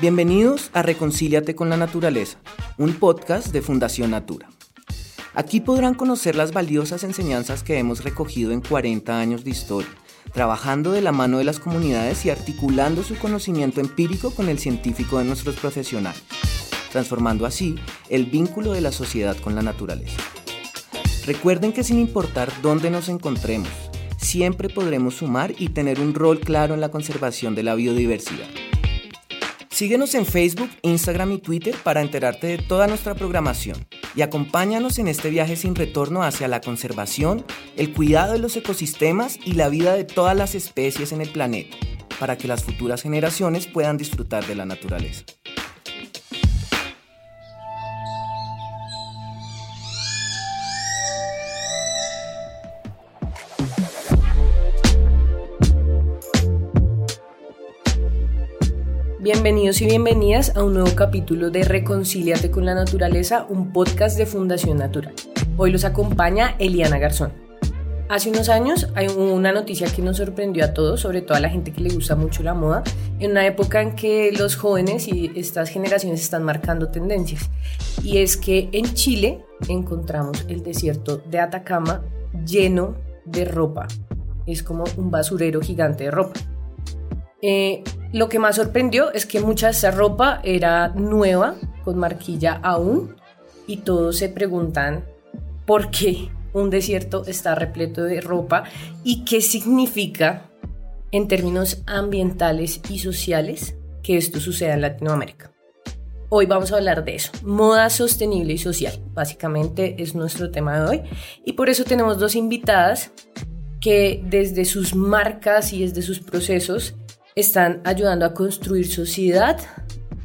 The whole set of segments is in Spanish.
Bienvenidos a Reconcíliate con la Naturaleza, un podcast de Fundación Natura. Aquí podrán conocer las valiosas enseñanzas que hemos recogido en 40 años de historia, trabajando de la mano de las comunidades y articulando su conocimiento empírico con el científico de nuestros profesionales, transformando así el vínculo de la sociedad con la naturaleza. Recuerden que sin importar dónde nos encontremos, siempre podremos sumar y tener un rol claro en la conservación de la biodiversidad. Síguenos en Facebook, Instagram y Twitter para enterarte de toda nuestra programación y acompáñanos en este viaje sin retorno hacia la conservación, el cuidado de los ecosistemas y la vida de todas las especies en el planeta, para que las futuras generaciones puedan disfrutar de la naturaleza. Bienvenidos y bienvenidas a un nuevo capítulo de Reconcíliate con la Naturaleza, un podcast de Fundación Natural. Hoy los acompaña Eliana Garzón. Hace unos años hay una noticia que nos sorprendió a todos, sobre todo a la gente que le gusta mucho la moda, en una época en que los jóvenes y estas generaciones están marcando tendencias. Y es que en Chile encontramos el desierto de Atacama lleno de ropa. Es como un basurero gigante de ropa. Eh, lo que más sorprendió es que mucha de esa ropa era nueva, con marquilla aún, y todos se preguntan por qué un desierto está repleto de ropa y qué significa en términos ambientales y sociales que esto suceda en Latinoamérica. Hoy vamos a hablar de eso, moda sostenible y social. Básicamente es nuestro tema de hoy y por eso tenemos dos invitadas que desde sus marcas y desde sus procesos están ayudando a construir sociedad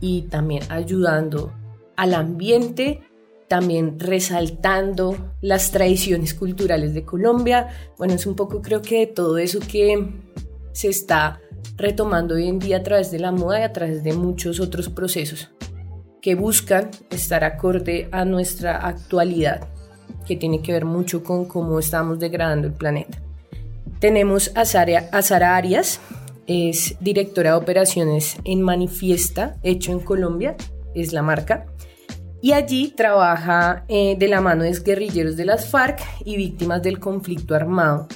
y también ayudando al ambiente, también resaltando las tradiciones culturales de Colombia. Bueno, es un poco creo que todo eso que se está retomando hoy en día a través de la moda y a través de muchos otros procesos que buscan estar acorde a nuestra actualidad, que tiene que ver mucho con cómo estamos degradando el planeta. Tenemos a Sara Arias, es directora de operaciones en Manifiesta, hecho en Colombia, es la marca. Y allí trabaja eh, de la mano de guerrilleros de las FARC y víctimas del conflicto armado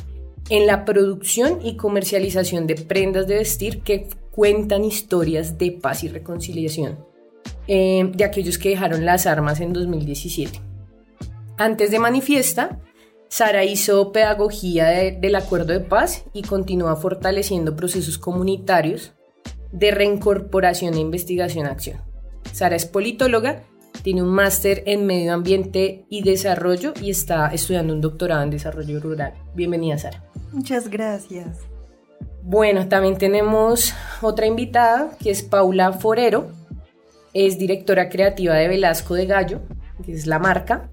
en la producción y comercialización de prendas de vestir que cuentan historias de paz y reconciliación eh, de aquellos que dejaron las armas en 2017. Antes de Manifiesta, Sara hizo pedagogía del acuerdo de paz y continúa fortaleciendo procesos comunitarios de reincorporación e investigación-acción. Sara es politóloga, tiene un máster en medio ambiente y desarrollo y está estudiando un doctorado en desarrollo rural. Bienvenida, Sara. Muchas gracias. Bueno, también tenemos otra invitada que es Paula Forero. Es directora creativa de Velasco de Gallo, que es la marca.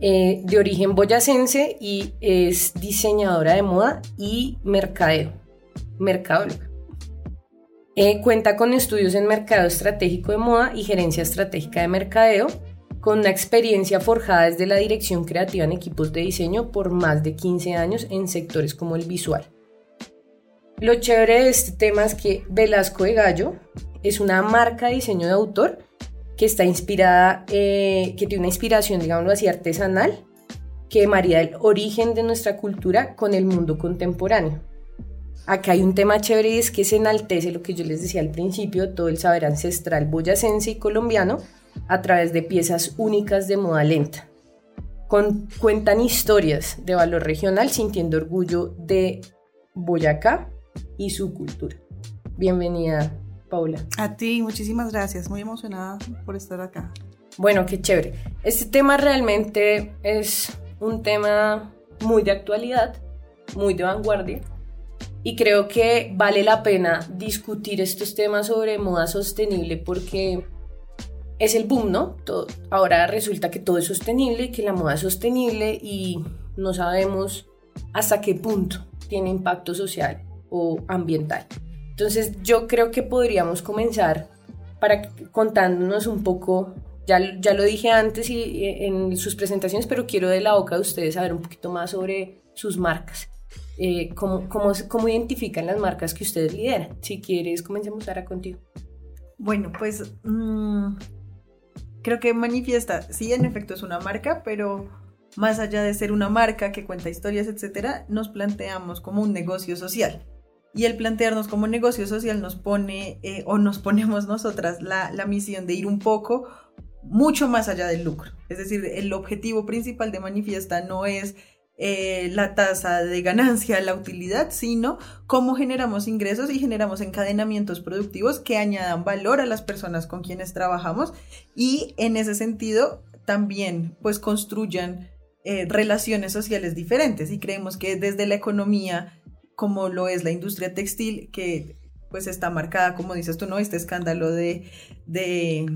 Eh, de origen boyacense y es diseñadora de moda y mercadeo, mercadóloga. Eh, cuenta con estudios en mercado estratégico de moda y gerencia estratégica de mercadeo, con una experiencia forjada desde la dirección creativa en equipos de diseño por más de 15 años en sectores como el visual. Lo chévere de este tema es que Velasco de Gallo es una marca de diseño de autor que está inspirada, eh, que tiene una inspiración, digámoslo así, artesanal, que maría el origen de nuestra cultura con el mundo contemporáneo. Acá hay un tema chévere y es que se enaltece lo que yo les decía al principio, todo el saber ancestral boyacense y colombiano a través de piezas únicas de moda lenta. Cuentan historias de valor regional sintiendo orgullo de Boyacá y su cultura. Bienvenida, Paula. A ti, muchísimas gracias. Muy emocionada por estar acá. Bueno, qué chévere. Este tema realmente es un tema muy de actualidad, muy de vanguardia. Y creo que vale la pena discutir estos temas sobre moda sostenible porque es el boom, ¿no? ahora resulta que todo es sostenible, que la moda es sostenible y no sabemos hasta qué punto tiene impacto social o ambiental. Entonces yo creo que podríamos comenzar para contándonos un poco, ya, ya lo dije antes y, en sus presentaciones, pero quiero de la boca de ustedes saber un poquito más sobre sus marcas. Eh, cómo, cómo, identifican las marcas que ustedes lideran. Si quieres, comencemos ahora contigo. Bueno, pues mm, creo que manifiesta, sí, en efecto es una marca, pero más allá de ser una marca que cuenta historias, etcétera, nos planteamos como un negocio social. Y el plantearnos como negocio social nos pone eh, o nos ponemos nosotras la, la misión de ir un poco mucho más allá del lucro. Es decir, el objetivo principal de Manifiesta no es eh, la tasa de ganancia, la utilidad, sino cómo generamos ingresos y generamos encadenamientos productivos que añadan valor a las personas con quienes trabajamos y en ese sentido también pues construyan eh, relaciones sociales diferentes y creemos que desde la economía como lo es la industria textil que pues está marcada como dices tú no este escándalo de, de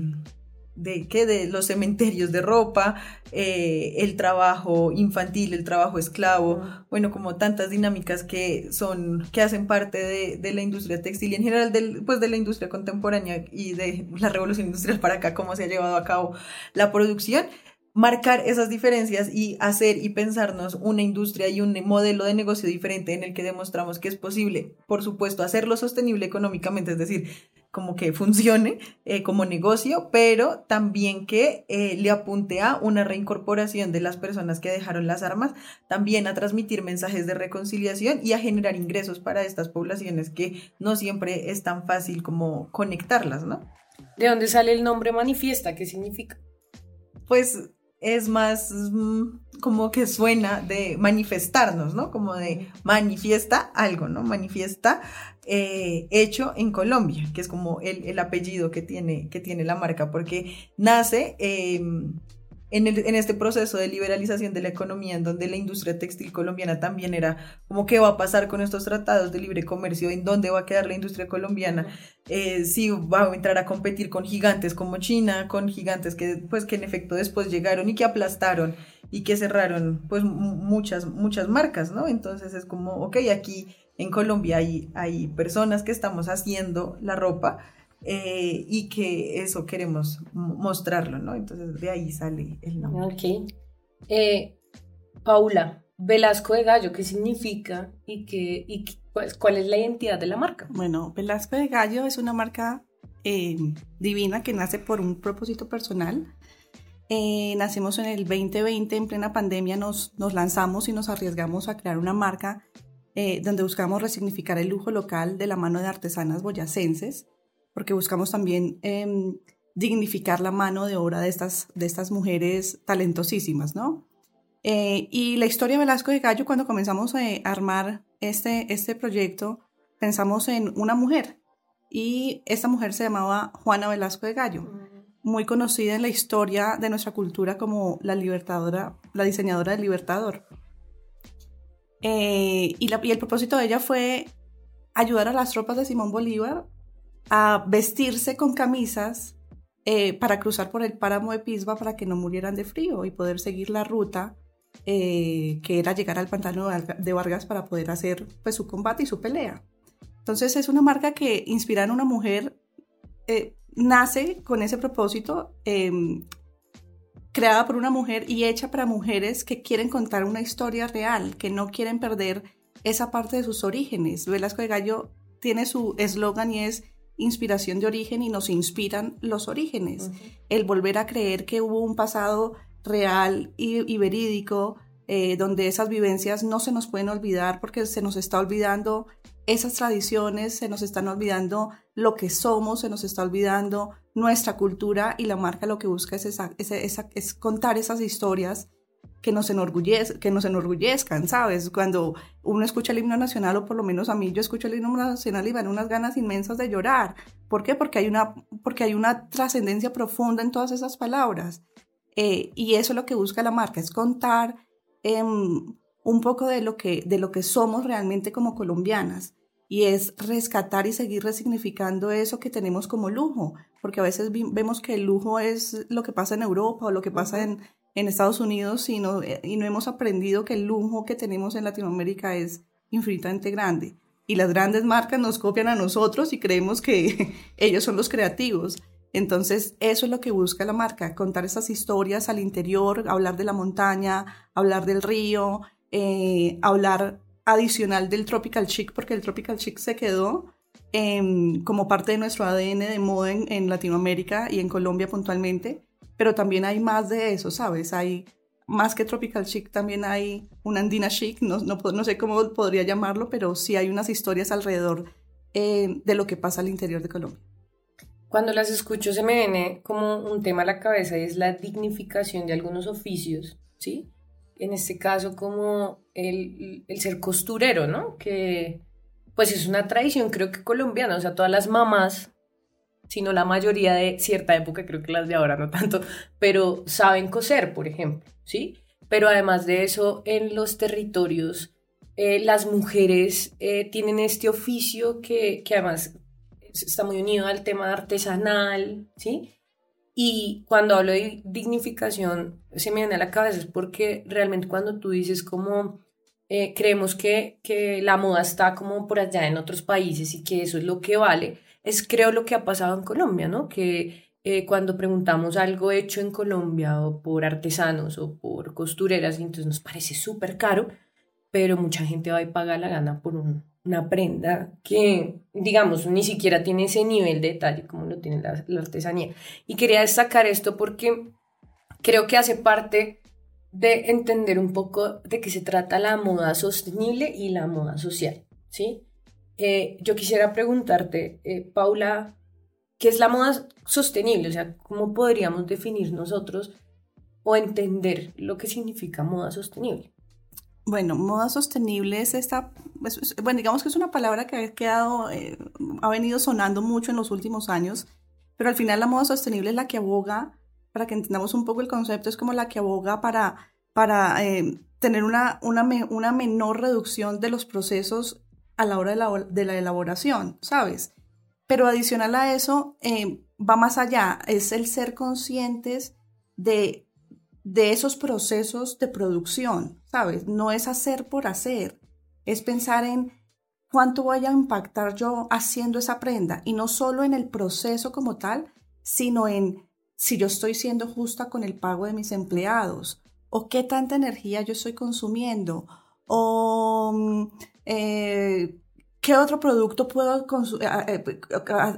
de qué de los cementerios de ropa, eh, el trabajo infantil, el trabajo esclavo, bueno, como tantas dinámicas que son, que hacen parte de, la industria textil y en general del, pues de la industria contemporánea y de la revolución industrial para acá, cómo se ha llevado a cabo la producción marcar esas diferencias y hacer y pensarnos una industria y un modelo de negocio diferente en el que demostramos que es posible, por supuesto, hacerlo sostenible económicamente, es decir, como que funcione eh, como negocio, pero también que eh, le apunte a una reincorporación de las personas que dejaron las armas, también a transmitir mensajes de reconciliación y a generar ingresos para estas poblaciones que no siempre es tan fácil como conectarlas, ¿no? ¿De dónde sale el nombre manifiesta? ¿Qué significa? Pues es más mm, como que suena de manifestarnos, ¿no? Como de manifiesta algo, ¿no? Manifiesta eh, hecho en Colombia, que es como el, apellido que tiene, que tiene la marca, porque nace em, en, en, este proceso de liberalización de la economía, en donde la industria textil colombiana también era como qué va a pasar con estos tratados de libre comercio, en dónde va a quedar la industria colombiana, eh, si va a entrar a competir con gigantes como China, con gigantes que pues que en efecto después llegaron y que aplastaron y que cerraron pues muchas, muchas marcas, ¿no? Entonces es como, ok, aquí en Colombia hay, hay personas que estamos haciendo la ropa, eh, y que eso queremos mostrarlo, ¿no? Entonces de ahí sale el nombre. Ok. Eh, Paula, Velasco de Gallo, ¿qué significa y, qué, y pues, cuál es la identidad de la marca? Bueno, Velasco de Gallo es una marca eh, divina que nace por un propósito personal. nacimos en el 2020, en plena pandemia, nos, nos lanzamos y nos arriesgamos a crear una marca donde buscamos resignificar el lujo local de la mano de artesanas boyacenses porque buscamos también em, dignificar la mano de obra de estas, de estas mujeres talentosísimas, ¿no? Eh, y la historia de Velasco de Gallo, cuando comenzamos a armar este, este proyecto, pensamos en una mujer y esta mujer se llamaba Juana Velasco de Gallo, muy conocida en la historia de nuestra cultura como la libertadora, la diseñadora del libertador. Eh, y, y el propósito de ella fue ayudar a las tropas de Simón Bolívar a vestirse con camisas eh, para cruzar por el páramo de Pisba para que no murieran de frío y poder seguir la ruta eh, que era llegar al pantano de Vargas para poder hacer pues, su combate y su pelea. Entonces es una marca que inspira en una mujer, eh, nace con ese propósito, em, creada por una mujer y hecha para mujeres que quieren contar una historia real, que no quieren perder esa parte de sus orígenes. Velasco de Gallo tiene su eslogan y es inspiración de origen y nos inspiran los orígenes. El volver a creer que hubo un pasado real y, verídico, eh, donde esas vivencias no se nos pueden olvidar porque se nos está olvidando esas tradiciones, se nos están olvidando lo que somos, se nos está olvidando nuestra cultura y la marca lo que busca es, es contar esas historias que nos, que nos enorgullezcan, ¿sabes? Cuando uno escucha el himno nacional, o por lo menos a mí, yo escucho el himno nacional y van unas ganas inmensas de llorar. ¿Por qué? Porque hay una, porque hay una trascendencia profunda en todas esas palabras. Eh, y eso es lo que busca la marca, es contar em, un poco de lo, que, de lo que somos realmente como colombianas. Y es rescatar y seguir resignificando eso que tenemos como lujo, porque a veces vemos que el lujo es lo que pasa en Europa o lo que pasa en, en Estados Unidos y no, y no hemos aprendido que el lujo que tenemos en Latinoamérica es infinitamente grande. Y las grandes marcas nos copian a nosotros y creemos que ellos son los creativos. Entonces, eso es lo que busca la marca, contar esas historias al interior, hablar de la montaña, hablar del río, eh, hablar adicional del tropical chic, porque el tropical chic se quedó, em, como parte de nuestro ADN de moda en, Latinoamérica y en Colombia puntualmente, pero también hay más de eso, ¿sabes? Hay más que tropical chic, también hay una andina chic, no, no, no sé cómo podría llamarlo, pero sí hay unas historias alrededor eh, de lo que pasa al interior de Colombia. Cuando las escucho se me viene como un tema a la cabeza y es la dignificación de algunos oficios, ¿sí? En este caso como el, el ser costurero, ¿no? Que pues es una tradición creo que colombiana, o sea, todas las mamás, sino la mayoría de cierta época, creo que las de ahora no tanto, pero saben coser, por ejemplo, ¿sí? Pero además de eso, en los territorios, eh, las mujeres eh, tienen este oficio que, que además está muy unido al tema artesanal, ¿sí? Y cuando hablo de dignificación, se me viene a la cabeza es porque realmente cuando tú dices como eh, creemos que, que la moda está como por allá en otros países y que eso es lo que vale, es creo lo que ha pasado en Colombia, ¿no? Que eh, cuando preguntamos algo hecho en Colombia o por artesanos o por costureras, entonces nos parece súper caro, pero mucha gente va y paga la gana por un, una prenda que, digamos, ni siquiera tiene ese nivel de detalle como lo tiene la, artesanía. Y quería destacar esto porque creo que hace parte de entender un poco de qué se trata la moda sostenible y la moda social, ¿sí? Eh, yo quisiera preguntarte, eh, Paula, ¿qué es la moda sostenible? O sea, ¿cómo podríamos definir nosotros o entender lo que significa moda sostenible? Bueno, moda sostenible es esta, bueno, digamos que es una palabra que ha quedado, eh, ha venido sonando mucho en los últimos años, pero al final la moda sostenible es la que aboga, para que entendamos un poco el concepto, es como la que aboga para, para tener una, una, una, menor reducción de los procesos a la hora de la, de la elaboración, ¿sabes? Pero adicional a eso, eh, va más allá, es el ser conscientes de de esos procesos de producción, ¿sabes? No es hacer por hacer, es pensar en cuánto voy a impactar yo haciendo esa prenda y no solo en el proceso como tal, sino en si yo estoy siendo justa con el pago de mis empleados o qué tanta energía yo estoy consumiendo o mm, eh, qué otro producto puedo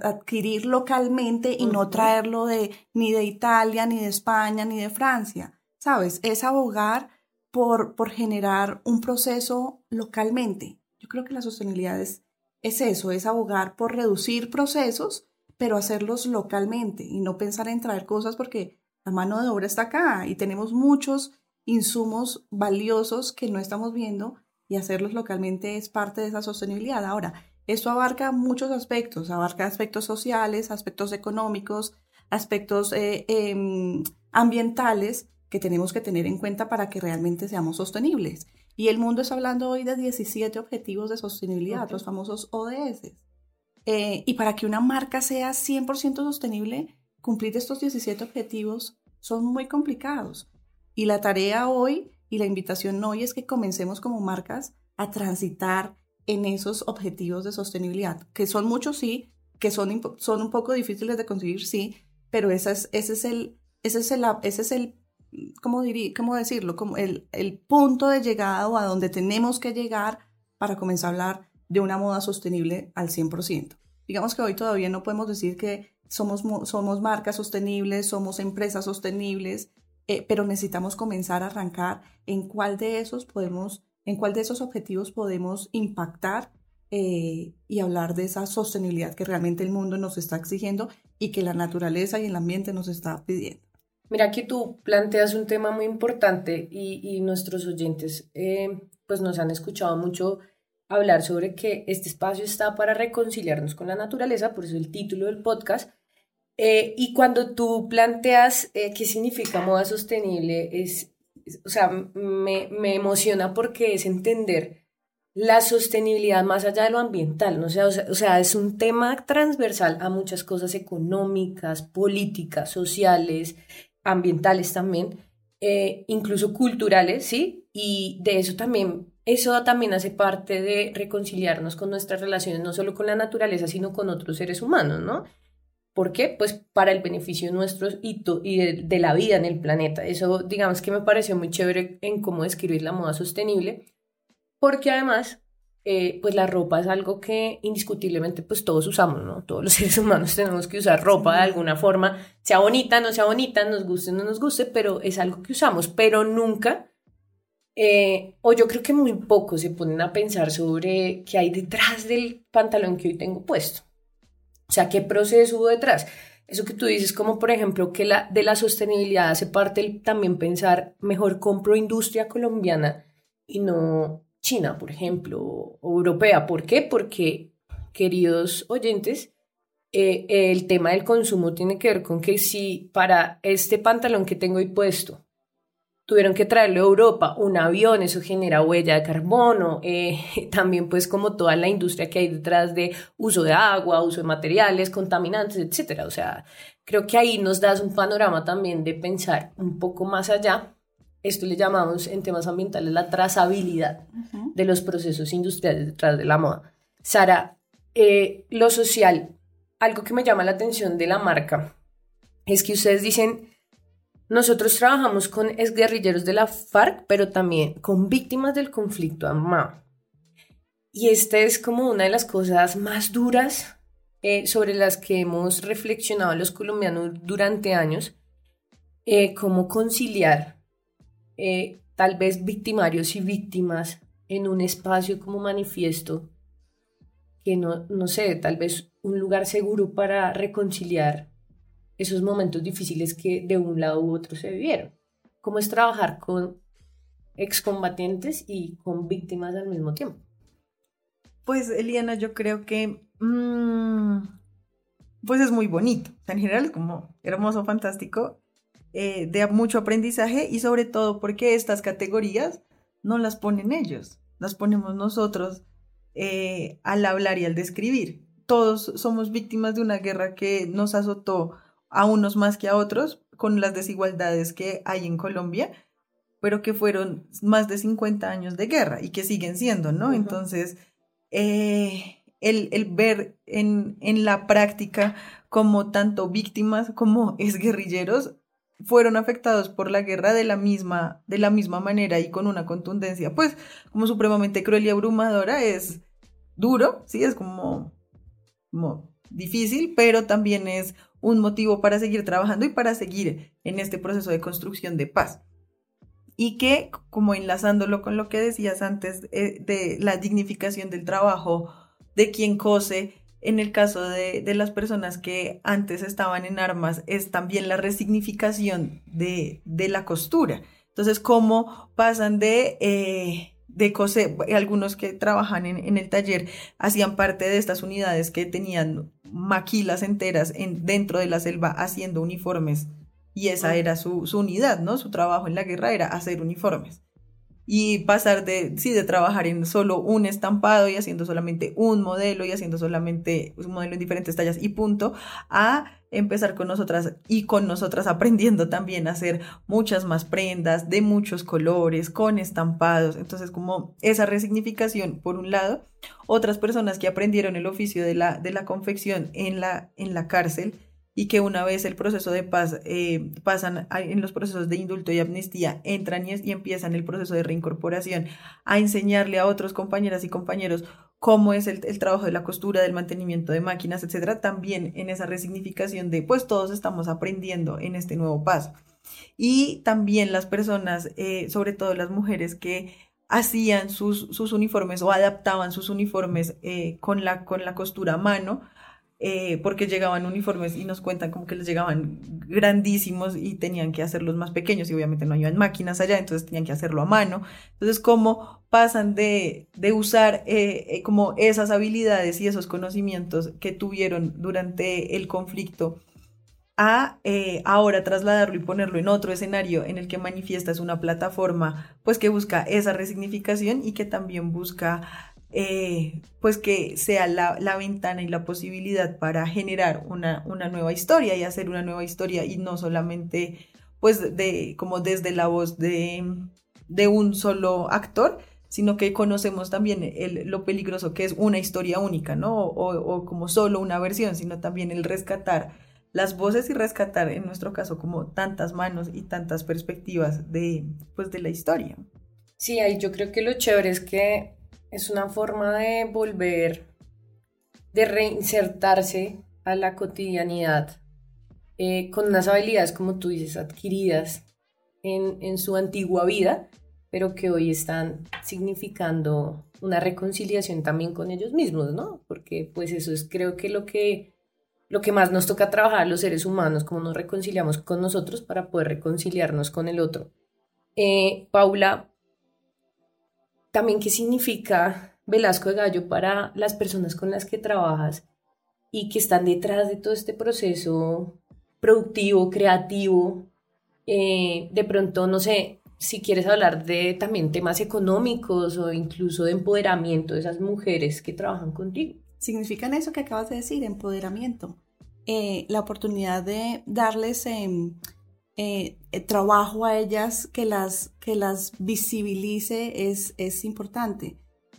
adquirir localmente y no traerlo de ni de Italia, ni de España, ni de Francia. ¿sabes? Es abogar por, por generar un proceso localmente. Yo creo que la sostenibilidad es, eso, es abogar por reducir procesos, pero hacerlos localmente y no pensar en traer cosas porque la mano de obra está acá y tenemos muchos insumos valiosos que no estamos viendo y hacerlos localmente es parte de esa sostenibilidad. Ahora, esto abarca muchos aspectos, abarca aspectos sociales, aspectos económicos, aspectos eh, em, ambientales, que tenemos que tener en cuenta para que realmente seamos sostenibles. Y el mundo está hablando hoy de 17 objetivos de sostenibilidad, los famosos ODS. Eh, y para que una marca sea 100% sostenible, cumplir estos 17 objetivos son muy complicados. Y la tarea hoy y la invitación hoy es que comencemos como marcas a transitar en esos objetivos de sostenibilidad, que son muchos, sí, que son, son un poco difíciles de conseguir, sí, pero ese es, ese es, el, ese es, el, ese es el ¿cómo, diría, cómo decirlo? Como el, el punto de llegada a donde tenemos que llegar para comenzar a hablar de una moda sostenible al 100%. Digamos que hoy todavía no podemos decir que somos, somos marcas sostenibles, somos empresas sostenibles, eh, pero necesitamos comenzar a arrancar en cuál de esos podemos, en cuál de esos objetivos podemos impactar eh, y hablar de esa sostenibilidad que realmente el mundo nos está exigiendo y que la naturaleza y el ambiente nos está pidiendo. Mira que tú planteas un tema muy importante y, nuestros oyentes eh, pues nos han escuchado mucho hablar sobre que este espacio está para reconciliarnos con la naturaleza, por eso el título del podcast. Eh, y cuando tú planteas eh, qué significa moda sostenible, es, o sea, me, me, emociona porque es entender la sostenibilidad más allá de lo ambiental, ¿no? o, sea, o sea, es un tema transversal a muchas cosas económicas, políticas, sociales, ambientales también, eh, incluso culturales, ¿sí? Y de eso también, eso también hace parte de reconciliarnos con nuestras relaciones, no solo con la naturaleza, sino con otros seres humanos, ¿no? ¿Por qué? Pues para el beneficio nuestro y, y de, de, la vida en el planeta. Eso, digamos que me pareció muy chévere en cómo describir la moda sostenible, porque además eh, pues la ropa es algo que indiscutiblemente pues todos usamos, ¿no? Todos los seres humanos tenemos que usar ropa de alguna forma, sea bonita, no sea bonita, nos guste, no nos guste, pero es algo que usamos, pero nunca, eh, o yo creo que muy poco se ponen a pensar sobre qué hay detrás del pantalón que hoy tengo puesto. O sea, qué proceso hubo detrás. Eso que tú dices, como por ejemplo que la, de la sostenibilidad hace parte también pensar, mejor compro industria colombiana y no China, por ejemplo, o europea. ¿Por qué? Porque, queridos oyentes, eh, el tema del consumo tiene que ver con que si para este pantalón que tengo ahí puesto tuvieron que traerlo a Europa, un avión, eso genera huella de carbono, eh, también pues como toda la industria que hay detrás de uso de agua, uso de materiales, contaminantes, etcétera. O sea, creo que ahí nos das un panorama también de pensar un poco más allá esto le llamamos en temas ambientales la trazabilidad de los procesos industriales detrás de la moda. Sara, eh, lo social, algo que me llama la atención de la marca es que ustedes dicen, nosotros trabajamos con exguerrilleros de la FARC, pero también con víctimas del conflicto armado. Y esta es como una de las cosas más duras eh, sobre las que hemos reflexionado los colombianos durante años, eh, cómo conciliar eh, tal vez victimarios y víctimas en un espacio como manifiesto, que no, no sé, tal vez un lugar seguro para reconciliar esos momentos difíciles que de un lado u otro se vivieron. ¿Cómo es trabajar con excombatientes y con víctimas al mismo tiempo? Pues Eliana, yo creo que mm, pues es muy bonito. En general como hermoso, fantástico. Eh, de mucho aprendizaje y sobre todo porque estas categorías no las ponen ellos, las ponemos nosotros eh, al hablar y al describir. Todos somos víctimas de una guerra que nos azotó a unos más que a otros con las desigualdades que hay en Colombia, pero que fueron más de 50 años de guerra y que siguen siendo, ¿no? Entonces, eh, el, el, ver en, en la práctica como tanto víctimas como es guerrilleros fueron afectados por la guerra de la misma, de la misma manera y con una contundencia, pues como supremamente cruel y abrumadora, es duro, sí, es como, como difícil, pero también es un motivo para seguir trabajando y para seguir en este proceso de construcción de paz. Y que, como enlazándolo con lo que decías antes eh, de la dignificación del trabajo de quien cose, en el caso de, las personas que antes estaban en armas, es también la resignificación de, la costura. Entonces, cómo pasan de, eh, de coser, algunos que trabajan en, el taller hacían parte de estas unidades que tenían maquilas enteras en, dentro de la selva haciendo uniformes. Y esa era su, su unidad, ¿no? Su trabajo en la guerra era hacer uniformes y pasar de, sí, de trabajar en solo un estampado y haciendo solamente un modelo y haciendo solamente un modelo en diferentes tallas y punto, a empezar con nosotras y con nosotras aprendiendo también a hacer muchas más prendas de muchos colores, con estampados. Entonces, como esa resignificación, por un lado, otras personas que aprendieron el oficio de la, de la confección en la, en la cárcel, y que una vez el proceso de paz eh, pasan en los procesos de indulto y amnistía, entran y, empiezan el proceso de reincorporación a enseñarle a otros compañeras y compañeros cómo es el, trabajo de la costura, del mantenimiento de máquinas, etcétera, también en esa resignificación de pues todos estamos aprendiendo en este nuevo paso. Y también las personas, eh, sobre todo las mujeres que hacían sus, sus uniformes o adaptaban sus uniformes eh, con, la, con la costura a mano, eh, porque llegaban uniformes y nos cuentan como que les llegaban grandísimos y tenían que hacerlos más pequeños y obviamente no había máquinas allá, entonces tenían que hacerlo a mano. Entonces, ¿cómo pasan de, de usar eh, eh, como esas habilidades y esos conocimientos que tuvieron durante el conflicto? a ahora trasladarlo y ponerlo en otro escenario en el que manifiesta es una plataforma pues que busca esa resignificación y que también busca eh, pues que sea la, ventana y la posibilidad para generar una, una, nueva historia y hacer una nueva historia y no solamente pues de como desde la voz de, de un solo actor, sino que conocemos también el, lo peligroso que es una historia única, ¿no? O, o, como solo una versión, sino también el rescatar las voces y rescatar, en nuestro caso, como tantas manos y tantas perspectivas de, pues, de la historia. Sí, yo creo que lo chévere es que es una forma de volver, de reinsertarse a la cotidianidad eh, con unas habilidades, como tú dices, adquiridas en, en su antigua vida, pero que hoy están significando una reconciliación también con ellos mismos, ¿no? Porque pues eso es creo que lo que lo que más nos toca trabajar los seres humanos, cómo nos reconciliamos con nosotros para poder reconciliarnos con el otro. Eh, Paula, también qué significa Velasco de Gallo para las personas con las que trabajas y que están detrás de todo este proceso productivo, creativo. Eh, de pronto, no sé, si quieres hablar de también temas económicos o incluso de empoderamiento de esas mujeres que trabajan contigo. Significan eso que acabas de decir, empoderamiento. Eh, la oportunidad de darles em, eh, trabajo a ellas que las, que las visibilice es, es importante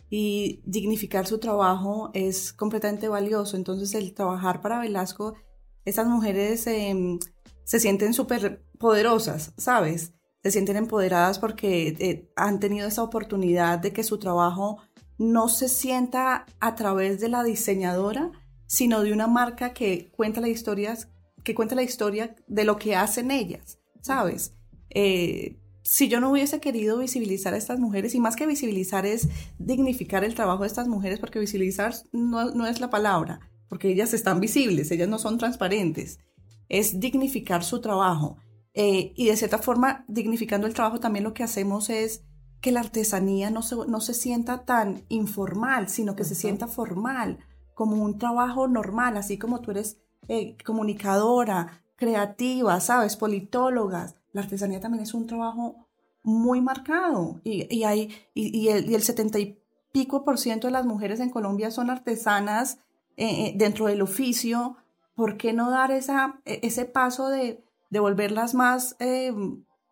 y dignificar su trabajo es completamente valioso. Entonces el trabajar para Velasco, estas mujeres em, se sienten súper poderosas, ¿sabes? Se sienten empoderadas porque eh, han tenido esa oportunidad de que su trabajo no se sienta a través de la diseñadora, sino de una marca que cuenta la historia, que cuenta la historia de lo que hacen ellas, ¿sabes? Eh, si yo no hubiese querido visibilizar a estas mujeres, y más que visibilizar es dignificar el trabajo de estas mujeres, porque visibilizar no, es la palabra, porque ellas están visibles, ellas no son transparentes, es dignificar su trabajo. Eh, y de cierta forma, dignificando el trabajo, también lo que hacemos es que la artesanía no se, no se sienta tan informal, sino que se sienta formal, como un trabajo normal, así como tú eres eh, comunicadora, creativa, ¿sabes? Politólogas. La artesanía también es un trabajo muy marcado y, hay, y, el, y, 70 y pico por ciento de las mujeres en Colombia son artesanas eh, eh, dentro del oficio. ¿Por qué no dar esa, e, ese paso de, de volverlas más,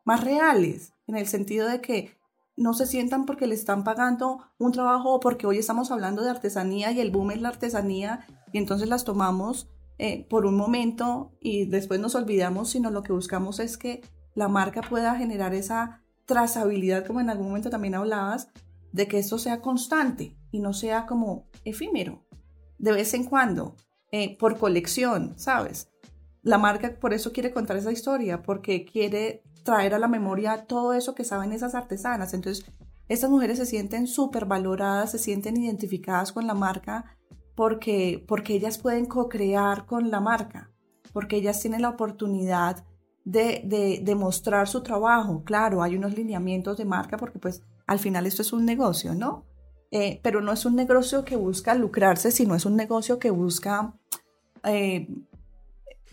más reales? En el sentido de que no se sientan porque le están pagando un trabajo o porque hoy estamos hablando de artesanía y el boom es la artesanía y entonces las tomamos eh, por un momento y después nos olvidamos, sino lo que buscamos es que la marca pueda generar esa trazabilidad, como en algún momento también hablabas, de que esto sea constante y no sea como efímero, de vez en cuando, eh, por colección, ¿sabes? La marca por eso quiere contar esa historia, porque quiere traer a la memoria todo eso que saben esas artesanas. Entonces, estas mujeres se sienten súper valoradas, se sienten identificadas con la marca porque, porque ellas pueden co-crear con la marca, porque ellas tienen la oportunidad de, de, mostrar su trabajo. Claro, hay unos lineamientos de marca porque pues al final esto es un negocio, ¿no? Eh, pero no es un negocio que busca lucrarse, sino es un negocio que busca eh,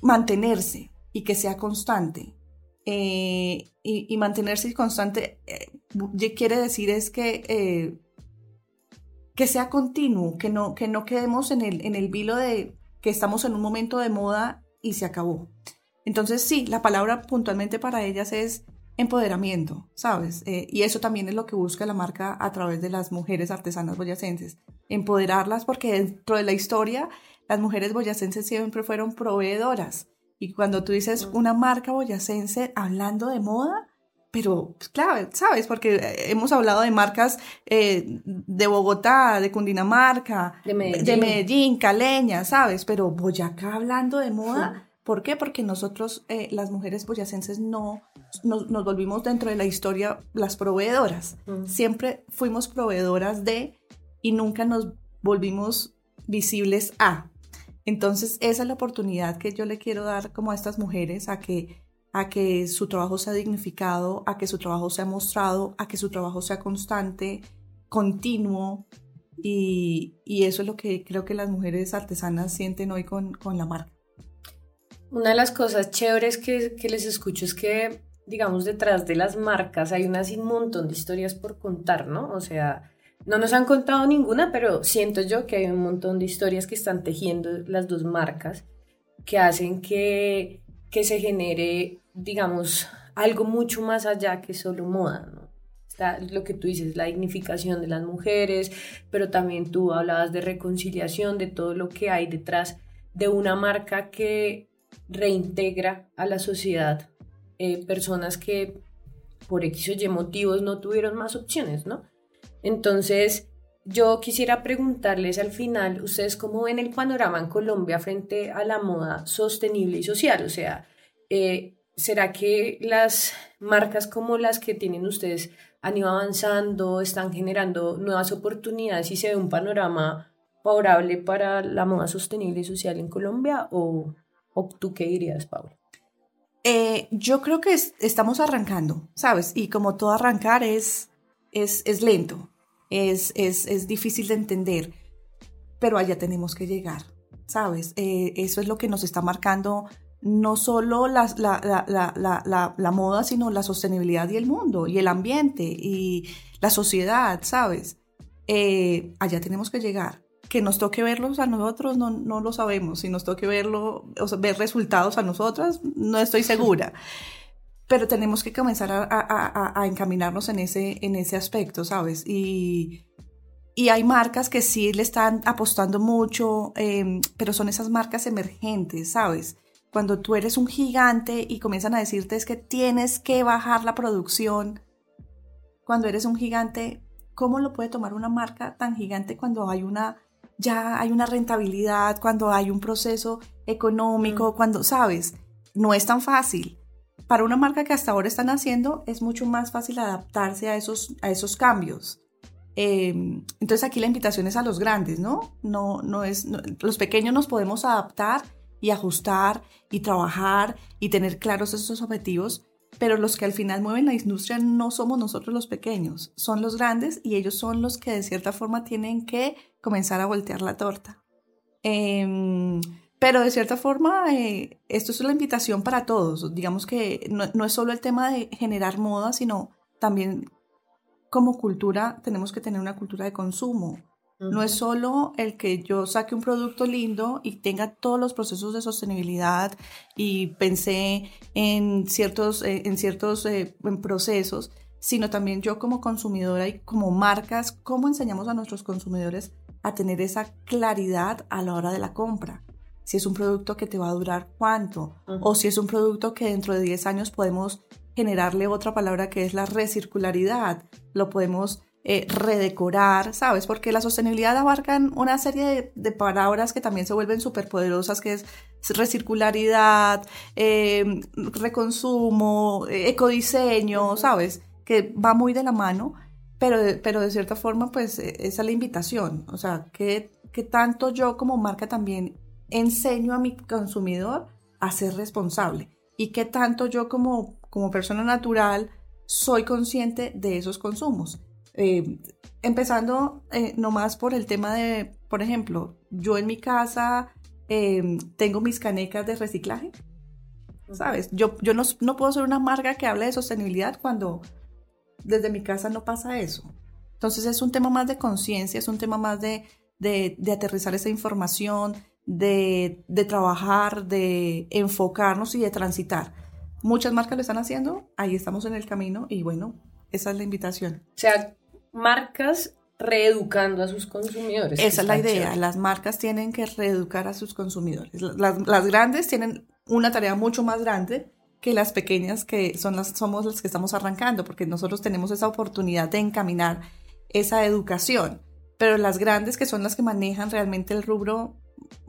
mantenerse y que sea constante. Eh, y, mantenerse constante eh, quiere decir es que, que sea continuo, que no, que no quedemos en el, en el vilo de que estamos en un momento de moda y se acabó. Entonces sí, la palabra puntualmente para ellas es empoderamiento, ¿sabes? y eso también es lo que busca la marca a través de las mujeres artesanas boyacenses, empoderarlas porque dentro de la historia las mujeres boyacenses siempre fueron proveedoras y cuando tú dices una marca boyacense hablando de moda, pero pues, claro, ¿sabes? Porque eh, hemos hablado de marcas eh, de Bogotá, de Cundinamarca, de Medellín. Caleña, ¿sabes? Pero Boyacá hablando de moda, ¿por qué? Porque nosotros, eh, las mujeres boyacenses, no nos, volvimos dentro de la historia las proveedoras. Siempre fuimos proveedoras de y nunca nos volvimos visibles a. Entonces, esa es la oportunidad que yo le quiero dar como a estas mujeres a que, a que su trabajo sea dignificado, a que su trabajo sea mostrado, a que su trabajo sea constante, continuo. Y, eso es lo que creo que las mujeres artesanas sienten hoy con, la marca. Una de las cosas chéveres que, que, les escucho es que, digamos, detrás de las marcas hay un montón de historias por contar, ¿no? O sea, no nos han contado ninguna, pero siento yo que hay un montón de historias que están tejiendo las dos marcas que hacen que, que se genere, digamos, algo mucho más allá que solo moda, ¿no? Está lo que tú dices, la dignificación de las mujeres, pero también tú hablabas de reconciliación, de todo lo que hay detrás de una marca que reintegra a la sociedad eh, personas que por X o Y motivos no tuvieron más opciones, ¿no? Entonces, yo quisiera preguntarles al final, ¿ustedes cómo ven el panorama en Colombia frente a la moda sostenible y social? O sea, eh, ¿será que las marcas como las que tienen ustedes han ido avanzando, están generando nuevas oportunidades y se ve un panorama favorable para la moda sostenible y social en Colombia? ¿O, o tú qué dirías, Paula? Eh, yo creo que estamos arrancando, ¿sabes? Y como todo arrancar es, es, es lento, es, es, es, difícil de entender, pero allá tenemos que llegar, ¿sabes? Eh, eso es lo que nos está marcando no solo la, la, la, la, moda, sino la sostenibilidad y el mundo, y el ambiente, y la sociedad, ¿sabes? Eh, allá tenemos que llegar que nos toque verlos a nosotros, no, no lo sabemos. Si nos toque verlo, o sea, ver resultados a nosotras, no estoy segura. Pero tenemos que comenzar a, a, a, encaminarnos en ese, en ese aspecto, ¿sabes? Y, y hay marcas que sí le están apostando mucho, em, pero son esas marcas emergentes, ¿sabes? Cuando tú eres un gigante y comienzan a decirte es que tienes que bajar la producción, cuando eres un gigante, ¿cómo lo puede tomar una marca tan gigante cuando hay una ya hay una rentabilidad, cuando hay un proceso económico, mm. cuando, sabes, no es tan fácil. Para una marca que hasta ahora están haciendo, es mucho más fácil adaptarse a esos, a esos cambios. Em, entonces aquí la invitación es a los grandes, ¿no? No, no es, los pequeños nos podemos adaptar y ajustar y trabajar y tener claros esos objetivos, pero los que al final mueven la industria no somos nosotros los pequeños, son los grandes y ellos son los que de cierta forma tienen que comenzar a voltear la torta. Em, pero de cierta forma, eh, esto es una invitación para todos. Digamos que no, es solo el tema de generar moda, sino también como cultura tenemos que tener una cultura de consumo. No es solo el que yo saque un producto lindo y tenga todos los procesos de sostenibilidad y pensé en ciertos, eh, en ciertos eh, procesos, sino también yo como consumidora y como marcas, cómo enseñamos a nuestros consumidores a tener esa claridad a la hora de la compra. Si es un producto que te va a durar cuánto, o si es un producto que dentro de 10 años podemos generarle otra palabra que es la recircularidad, lo podemos eh, redecorar, ¿sabes? Porque la sostenibilidad abarca una serie de, palabras que también se vuelven súper poderosas, que es recircularidad, eh, reconsumo, ecodiseño, ¿sabes? Que va muy de la mano pero, pero de cierta forma, pues esa es la invitación. O sea, que, que tanto yo como marca también enseño a mi consumidor a ser responsable y que tanto yo como, como persona natural soy consciente de esos consumos. Eh, empezando eh, nomás por el tema de, por ejemplo, yo en mi casa em, tengo mis canecas de reciclaje, ¿sabes? Yo, yo no, no, puedo ser una marca que hable de sostenibilidad cuando desde mi casa no pasa eso. Entonces es un tema más de conciencia, es un tema más de, de, aterrizar esa información, de, de, trabajar, de enfocarnos y de transitar. Muchas marcas lo están haciendo, ahí estamos en el camino y bueno, esa es la invitación. O sea, marcas reeducando a sus consumidores. Esa es la idea, las marcas tienen que reeducar a sus consumidores. Las, las grandes tienen una tarea mucho más grande que las pequeñas que son las, somos las que estamos arrancando, porque nosotros tenemos esa oportunidad de encaminar esa educación, pero las grandes que son las que manejan realmente el rubro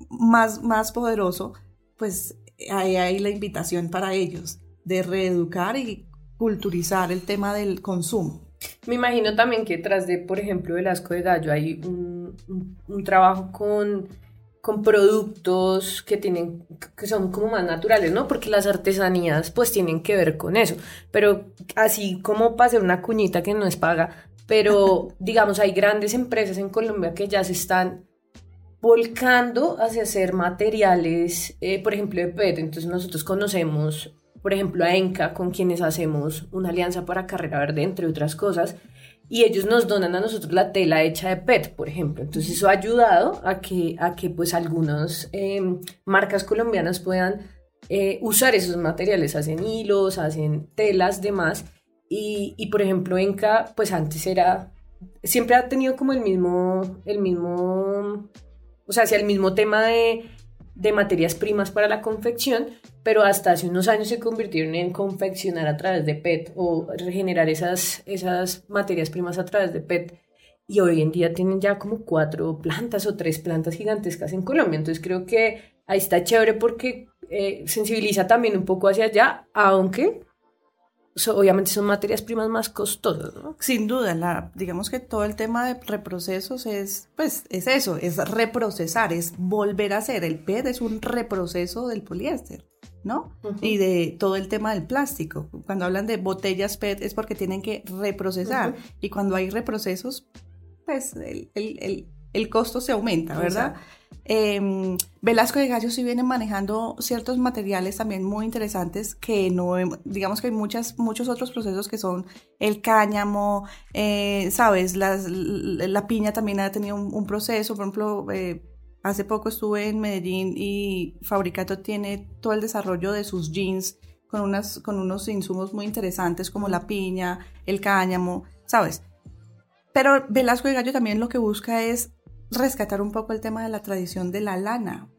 más, más poderoso, pues ahí hay la invitación para ellos de reeducar y culturizar el tema del consumo. Me imagino también que detrás de, por ejemplo, el asco de gallo hay un, un trabajo con con productos que tienen que son como más naturales, ¿no? Porque las artesanías pues tienen que ver con eso. Pero así como para hacer una cuñita que no es paga, pero digamos hay grandes empresas en Colombia que ya se están volcando hacia hacer materiales, eh, por ejemplo, de PET. Entonces nosotros conocemos, por ejemplo, a Enca, con quienes hacemos una alianza para Carrera Verde, entre otras cosas y ellos nos donan a nosotros la tela hecha de PET, por ejemplo. Entonces eso ha ayudado a que, a que pues algunas em, marcas colombianas puedan eh, usar esos materiales, hacen hilos, hacen telas, demás. Y, y por ejemplo Enca, pues antes era, siempre ha tenido como el mismo, el mismo, o sea, hacia el mismo tema de de materias primas para la confección, pero hasta hace unos años se convirtieron en confeccionar a través de PET o regenerar esas, esas materias primas a través de PET. y hoy en día tienen ya como cuatro plantas o tres plantas gigantescas en Colombia. Entonces creo que ahí está chévere porque eh, sensibiliza también un poco hacia allá, aunque obviamente son materias primas más costosas, ¿no? Sin duda, la, digamos que todo el tema de reprocesos es, pues, es eso, es reprocesar, es volver a hacer. El PET es un reproceso del poliéster, ¿no? Y de todo el tema del plástico. Cuando hablan de botellas PET es porque tienen que reprocesar. Y cuando hay reprocesos, pues el, el, el, costo se aumenta, ¿verdad? Eh, Velasco de Gallo sí viene manejando ciertos materiales también muy interesantes que no, digamos que hay muchas, muchos otros procesos que son el cáñamo, eh, sabes, la piña también ha tenido un, proceso, por ejemplo, eh, hace poco estuve en Medellín y Fabricato tiene todo el desarrollo de sus jeans con, unas, con unos insumos muy interesantes como la piña, el cáñamo, sabes. Pero Velasco de Gallo también lo que busca es rescatar un poco el tema de la tradición de la lana.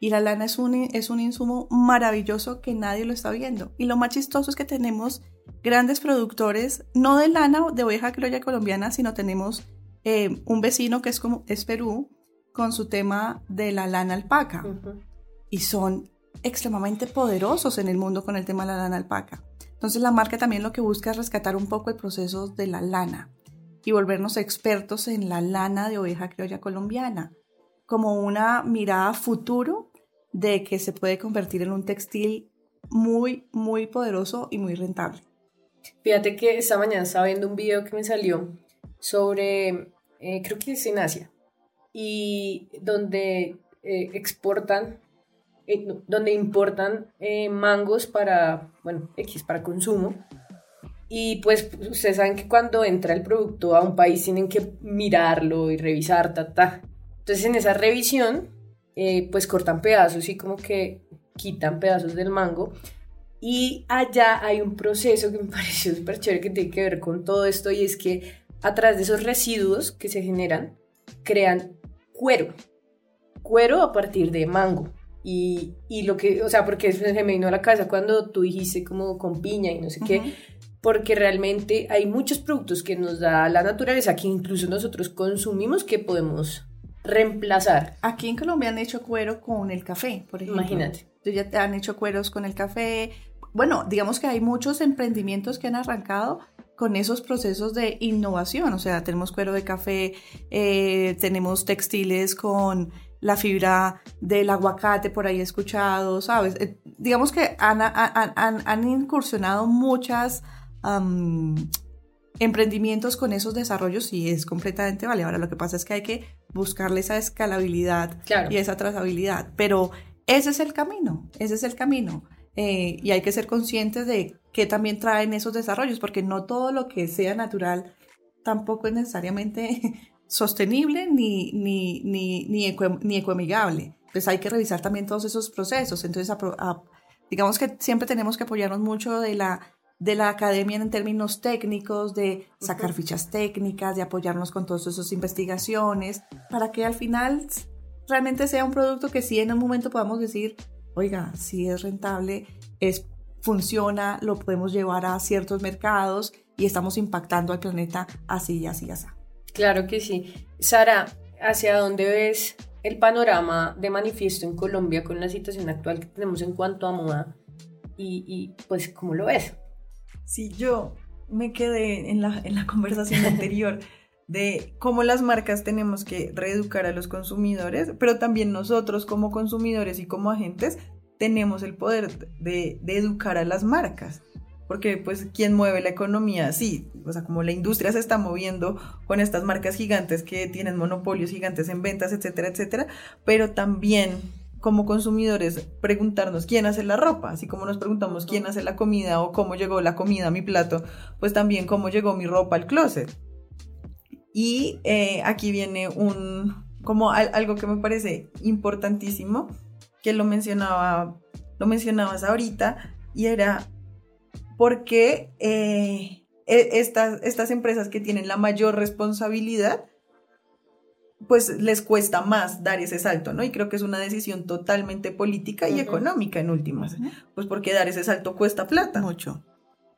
Y la lana es un, es un insumo maravilloso que nadie lo está viendo. Y lo más chistoso es que tenemos grandes productores, no de lana de oveja criolla colombiana, sino tenemos eh, un vecino que es, como, es Perú con su tema de la lana alpaca. Y son extremadamente poderosos en el mundo con el tema de la lana alpaca. Entonces la marca también lo que busca es rescatar un poco el proceso de la lana y volvernos expertos en la lana de oveja criolla colombiana, como una mirada futuro de que se puede convertir en un textil muy, muy poderoso y muy rentable. Fíjate que esta mañana estaba viendo un video que me salió sobre, eh, creo que es en Asia, y donde eh, exportan, eh, donde importan mangos para, bueno, X, para consumo, y pues ustedes saben que cuando entra el producto a un país tienen que mirarlo y revisar, ta, ta. Entonces en esa revisión, eh, pues cortan pedazos y como que quitan pedazos del mango. Y allá hay un proceso que me pareció súper chévere que tiene que ver con todo esto y es que a través de esos residuos que se generan, crean cuero. Cuero a partir de mango. Y, y lo que, o sea, porque se me vino a la cabeza cuando tú dijiste como con piña y no sé qué, porque realmente hay muchos productos que nos da la naturaleza que incluso nosotros consumimos que podemos reemplazar. Aquí en Colombia han hecho cuero con el café, por ejemplo. Imagínate. Ya te han hecho cueros con el café. Bueno, digamos que hay muchos emprendimientos que han arrancado con esos procesos de innovación. O sea, tenemos cuero de café, eh, tenemos textiles con la fibra del aguacate, por ahí escuchado, ¿sabes? Eh, digamos que han, han, han incursionado muchas emprendimientos con esos desarrollos y es completamente vale. Ahora lo que pasa es que hay que buscarle esa escalabilidad y esa trazabilidad, pero ese es el camino, ese es el camino. Eh, y hay que ser conscientes de qué también traen esos desarrollos, porque no todo lo que sea natural tampoco es necesariamente sostenible ni, ni, ni, ni, ecoamigable. Pues hay que revisar también todos esos procesos. Entonces, digamos que siempre tenemos que apoyarnos mucho de la de la academia en términos técnicos, de sacar fichas técnicas, de apoyarnos con todas esas investigaciones, para que al final realmente sea un producto que sí en un momento podamos decir, oiga, sí es rentable, es, funciona, lo podemos llevar a ciertos mercados y estamos impactando al planeta así así y así. Claro que sí. Sara, ¿hacia dónde ves el panorama de manifiesto en Colombia con la situación actual que tenemos en cuanto a moda? Y, y pues, ¿cómo lo ves? Si yo me quedé en la, en la conversación anterior de cómo las marcas tenemos que reeducar a los consumidores, pero también nosotros como consumidores y como agentes tenemos el poder de, de educar a las marcas. Porque pues quién mueve la economía, sí, o sea, como la industria se está moviendo con estas marcas gigantes que tienen monopolios gigantes en ventas, etcétera, etcétera, pero también como consumidores preguntarnos quién hace la ropa, así como nos preguntamos quién hace la comida o cómo llegó la comida a mi plato, pues también cómo llegó mi ropa al closet. Y eh, aquí viene un, como algo que me parece importantísimo, que lo mencionaba, lo mencionabas ahorita, y era porque eh, e, estas, estas empresas que tienen la mayor responsabilidad pues les cuesta más dar ese salto, ¿no? Y creo que es una decisión totalmente política y económica en últimas, pues porque dar ese salto cuesta plata. Mucho.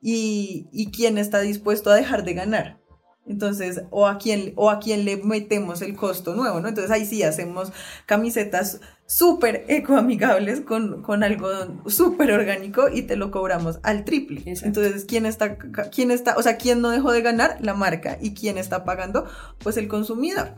Y, y quién está dispuesto a dejar de ganar. Entonces, o a quién, o a quién le metemos el costo nuevo, ¿no? Entonces ahí sí hacemos camisetas súper ecoamigables con, con algodón súper orgánico y te lo cobramos al triple. Entonces, ¿quién está, ¿quién está, o sea, quién no dejó de ganar? La marca. ¿Y quién está pagando? Pues el consumidor.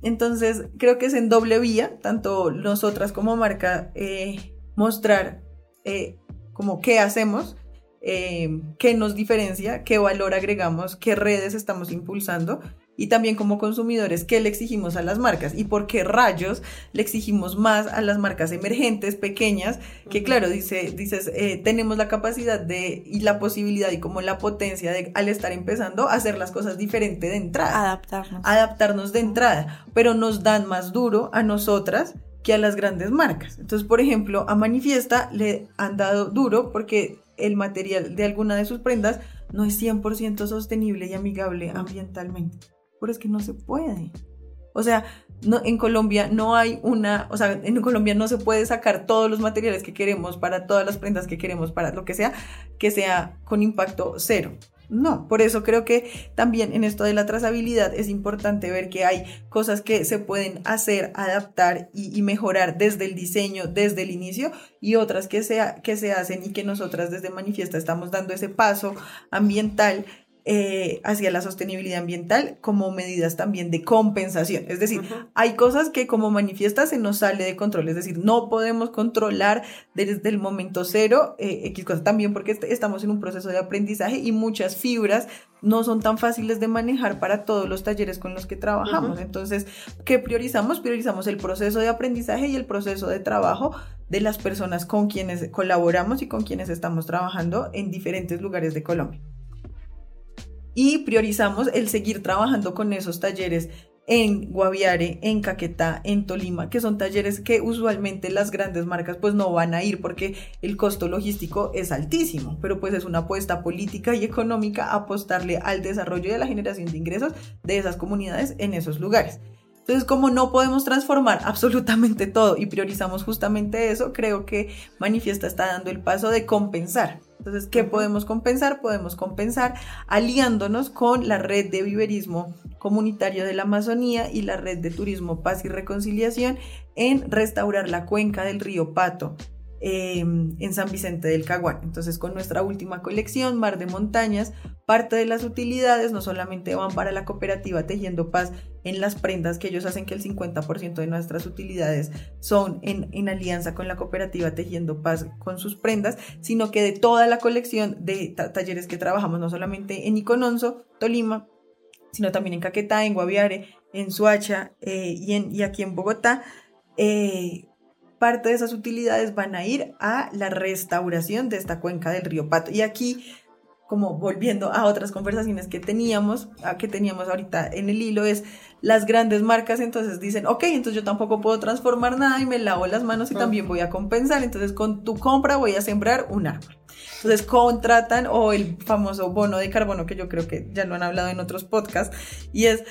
Entonces, creo que es en doble vía, tanto nosotras como marca, eh, mostrar eh, como qué hacemos eh, qué nos diferencia, qué valor agregamos, qué redes estamos impulsando y también como consumidores qué le exigimos a las marcas y por qué rayos le exigimos más a las marcas emergentes, pequeñas, que claro, dice, dices, eh, tenemos la capacidad de y la posibilidad y como la potencia de al estar empezando hacer las cosas diferente de entrada. Adaptarnos. Adaptarnos de entrada, pero nos dan más duro a nosotras que a las grandes marcas. Entonces, por ejemplo, a Manifiesta le han dado duro porque el material de alguna de sus prendas no es 100% sostenible y amigable ambientalmente. Pero es que no se puede. O sea, no, en Colombia no hay una, o sea, en Colombia no se puede sacar todos los materiales que queremos para todas las prendas que queremos, para lo que sea, que sea con impacto cero. No, por eso creo que también en esto de la trazabilidad es importante ver que hay cosas que se pueden hacer, adaptar y, mejorar desde el diseño, desde el inicio, y otras que que se hacen y que nosotras desde Manifiesta estamos dando ese paso ambiental eh, hacia la sostenibilidad ambiental como medidas también de compensación. Es decir, hay cosas que como manifiesta se nos sale de control, es decir, no podemos controlar desde el momento cero eh, X cosas también porque estamos en un proceso de aprendizaje y muchas fibras no son tan fáciles de manejar para todos los talleres con los que trabajamos. Entonces, ¿qué priorizamos? Priorizamos el proceso de aprendizaje y el proceso de trabajo de las personas con quienes colaboramos y con quienes estamos trabajando en diferentes lugares de Colombia y priorizamos el seguir trabajando con esos talleres en Guaviare, en Caquetá, en Tolima, que son talleres que usualmente las grandes marcas pues no van a ir porque el costo logístico es altísimo, pero pues es una apuesta política y económica apostarle al desarrollo y a la generación de ingresos de esas comunidades en esos lugares. Entonces, como no podemos transformar absolutamente todo y priorizamos justamente eso, creo que Manifiesta está dando el paso de compensar entonces, ¿qué podemos compensar? Podemos compensar aliándonos con la red de viverismo comunitario de la Amazonía y la red de turismo Paz y Reconciliación en restaurar la cuenca del río Pato Em, en San Vicente del Caguán. Entonces, con nuestra última colección, Mar de Montañas, parte de las utilidades no solamente van para la cooperativa Tejiendo Paz en las prendas que ellos hacen que el 50% de nuestras utilidades son en, alianza con la cooperativa Tejiendo Paz con sus prendas, sino que de toda la colección de talleres que trabajamos, no solamente en Icononso, Tolima, sino también en Caquetá, en Guaviare, en Suacha eh, y, en, y aquí en Bogotá. Eh, parte de esas utilidades van a ir a la restauración de esta cuenca del río Pato. Y aquí, como volviendo a otras conversaciones que teníamos, a que teníamos ahorita en el hilo, es las grandes marcas entonces dicen, ok, entonces yo tampoco puedo transformar nada y me lavo las manos y también voy a compensar. Entonces con tu compra voy a sembrar un árbol. Entonces contratan o el famoso bono de carbono que yo creo que ya lo han hablado en otros podcasts y es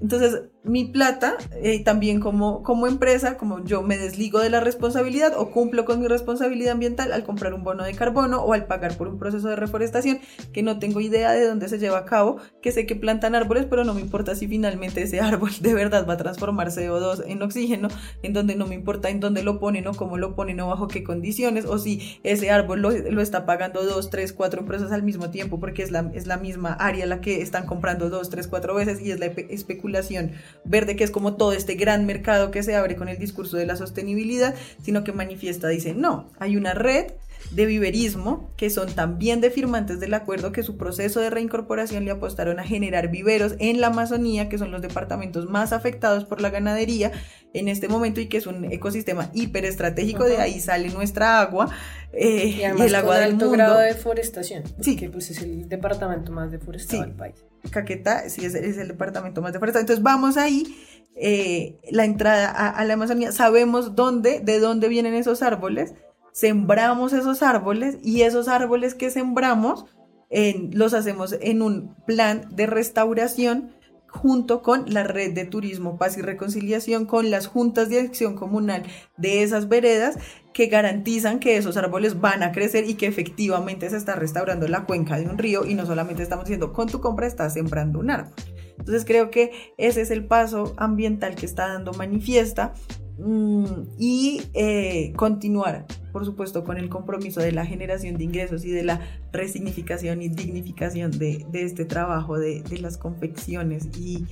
entonces, mi plata, eh, también como, como empresa, como yo me desligo de la responsabilidad o cumplo con mi responsabilidad ambiental al comprar un bono de carbono o al pagar por un proceso de reforestación que no tengo idea de dónde se lleva a cabo, que sé que plantan árboles, pero no me importa si finalmente ese árbol de verdad va a transformar CO2 en oxígeno, en donde no me importa en dónde lo ponen o cómo lo ponen o bajo qué condiciones, o si ese árbol lo, lo está pagando dos, tres, cuatro empresas al mismo tiempo, porque es la, es la misma área la que están comprando dos, tres, cuatro veces y es la especulación verde, que es como todo este gran mercado que se abre con el discurso de la sostenibilidad, sino que manifiesta, dice, no, hay una red de viverismo, que son también de firmantes del acuerdo que su proceso de reincorporación le apostaron a generar viveros en la Amazonía, que son los departamentos más afectados por la ganadería en este momento y que es un ecosistema hiperestratégico, de ahí sale nuestra agua eh, y, el agua con alto grado de deforestación, sí. que pues es el departamento más deforestado del país. Caquetá, sí, es, es, el departamento más deforestado. Entonces vamos ahí, eh, la entrada a, a la Amazonía, sabemos dónde, de dónde vienen esos árboles, sembramos esos árboles y esos árboles que sembramos los hacemos en un plan de restauración junto con la red de turismo Paz y Reconciliación, con las juntas de acción comunal de esas veredas que garantizan que esos árboles van a crecer y que efectivamente se está restaurando la cuenca de un río y no solamente estamos diciendo con tu compra estás sembrando un árbol. Entonces creo que ese es el paso ambiental que está dando manifiesta y eh, continuar, por supuesto, con el compromiso de la generación de ingresos y de la resignificación y dignificación de, este trabajo de, las confecciones y,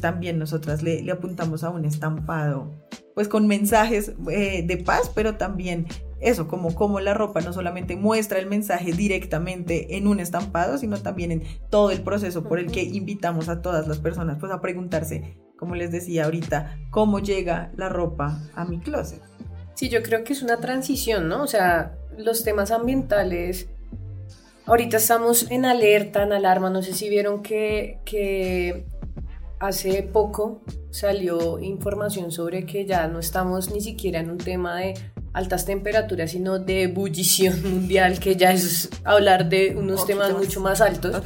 también nosotras le, le apuntamos a un estampado pues con mensajes eh, de paz, pero también eso, como, como la ropa no solamente muestra el mensaje directamente en un estampado, sino también en todo el proceso por el que invitamos a todas las personas pues a preguntarse, como les decía ahorita, cómo llega la ropa a mi closet. Sí, yo creo que es una transición, ¿no? O sea, los temas ambientales, ahorita estamos en alerta, en alarma, no sé si vieron que, que hace poco salió información sobre que ya no estamos ni siquiera en un tema de altas temperaturas, sino de ebullición mundial, que ya es hablar de unos temas mucho más altos.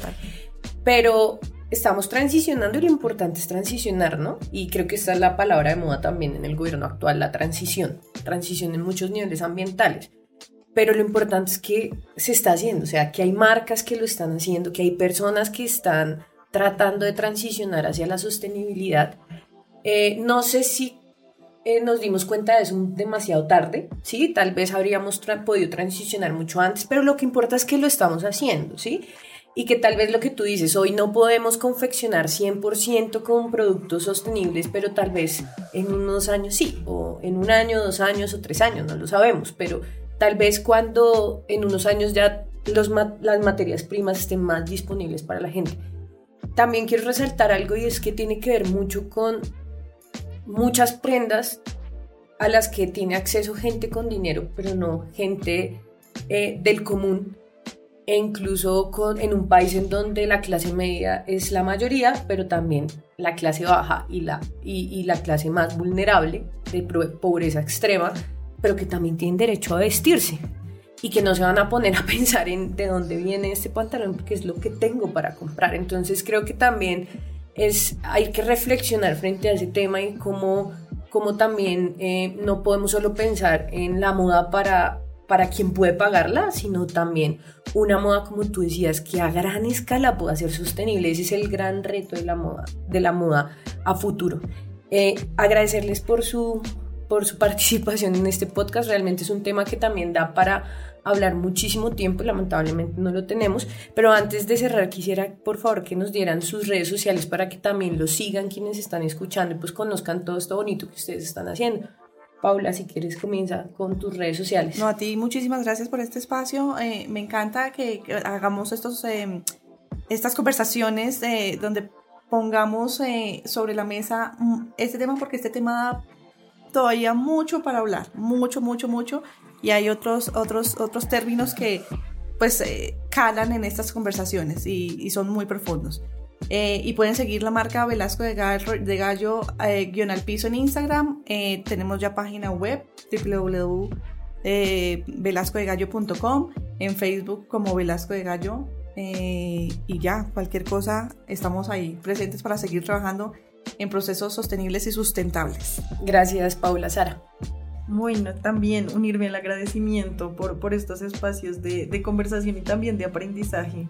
Pero estamos transicionando y lo importante es transicionar, ¿no? Y creo que esta es la palabra de moda también en el gobierno actual, la transición. Transición en muchos niveles ambientales. Pero lo importante es que se está haciendo, o sea, que hay marcas que lo están haciendo, que hay personas que están tratando de transicionar hacia la sostenibilidad. Eh, no sé si eh, nos dimos cuenta de eso demasiado tarde, ¿sí? Tal vez habríamos podido transicionar mucho antes, pero lo que importa es que lo estamos haciendo, ¿sí? Y que tal vez lo que tú dices, hoy no podemos confeccionar 100% con productos sostenibles, pero tal vez en unos años sí, o en un año, dos años o tres años, no lo sabemos, pero tal vez cuando en unos años ya las materias primas estén más disponibles para la gente también quiero resaltar algo y es que tiene que ver mucho con muchas prendas a las que tiene acceso gente con dinero, pero no gente eh, del común. E incluso con, en un país en donde la clase media es la mayoría, pero también la clase baja y la, y la clase más vulnerable de pobreza extrema, pero que también tienen derecho a vestirse y que no se van a poner a pensar en de dónde viene este pantalón porque es lo que tengo para comprar. Entonces creo que también es, hay que reflexionar frente a ese tema y cómo, cómo también eh, no podemos solo pensar en la moda para, para quien puede pagarla, sino también una moda, como tú decías, que a gran escala pueda ser sostenible. Ese es el gran reto de la moda, de la moda a futuro. Eh, agradecerles por su, por su participación en este podcast. Realmente es un tema que también da para hablar muchísimo tiempo, lamentablemente no lo tenemos, pero antes de cerrar quisiera por favor que nos dieran sus redes sociales para que también lo sigan quienes están escuchando y pues conozcan todo esto bonito que ustedes están haciendo. Paula, si quieres comienza con tus redes sociales. No, a ti muchísimas gracias por este espacio. Eh, me encanta que, hagamos estos, eh, estas conversaciones eh, donde pongamos sobre la mesa mm, este tema porque este tema da todavía mucho para hablar, mucho, mucho, mucho y hay otros, otros, otros términos que pues calan en estas conversaciones y, son muy profundos. Eh, y pueden seguir la marca Velasco de Gallo, de Gallo eh, guion al piso en Instagram. tenemos ya página web www.velascodegallo.com, en Facebook como Velasco de Gallo. y ya, cualquier cosa, estamos ahí presentes para seguir trabajando en procesos sostenibles y sustentables. Gracias, Paula Sara. Bueno, también unirme al agradecimiento por, por estos espacios de, conversación y también de aprendizaje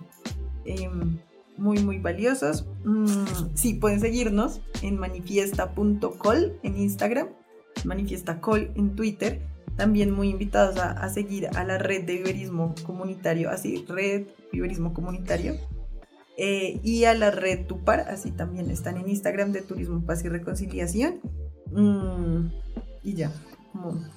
em, muy, muy valiosos. Mm, sí, pueden seguirnos en manifiesta.col en Instagram, manifiestacol en Twitter. También muy invitados a, seguir a la red de viverismo comunitario, así, red viverismo comunitario. Eh, y a la red Tupar, así también están en Instagram de Turismo, Paz y Reconciliación. Mm, y ya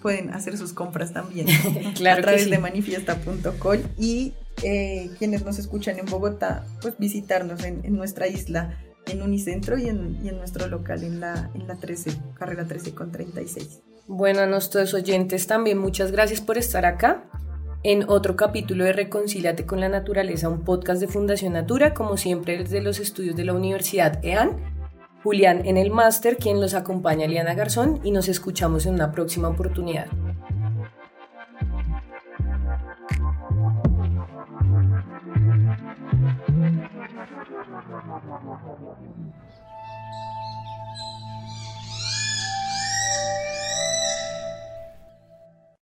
pueden hacer sus compras también a través de manifiesta.com y eh, quienes nos escuchan en Bogotá, pues visitarnos en, nuestra isla, en Unicentro y en, nuestro local en la, en la 13, carrera 13 con 36. Bueno, a nuestros oyentes también muchas gracias por estar acá en otro capítulo de Reconcíliate con la Naturaleza, un podcast de Fundación Natura, como siempre desde los estudios de la Universidad EAN. Julián en el máster, quien los acompaña, Liana Garzón, y nos escuchamos en una próxima oportunidad.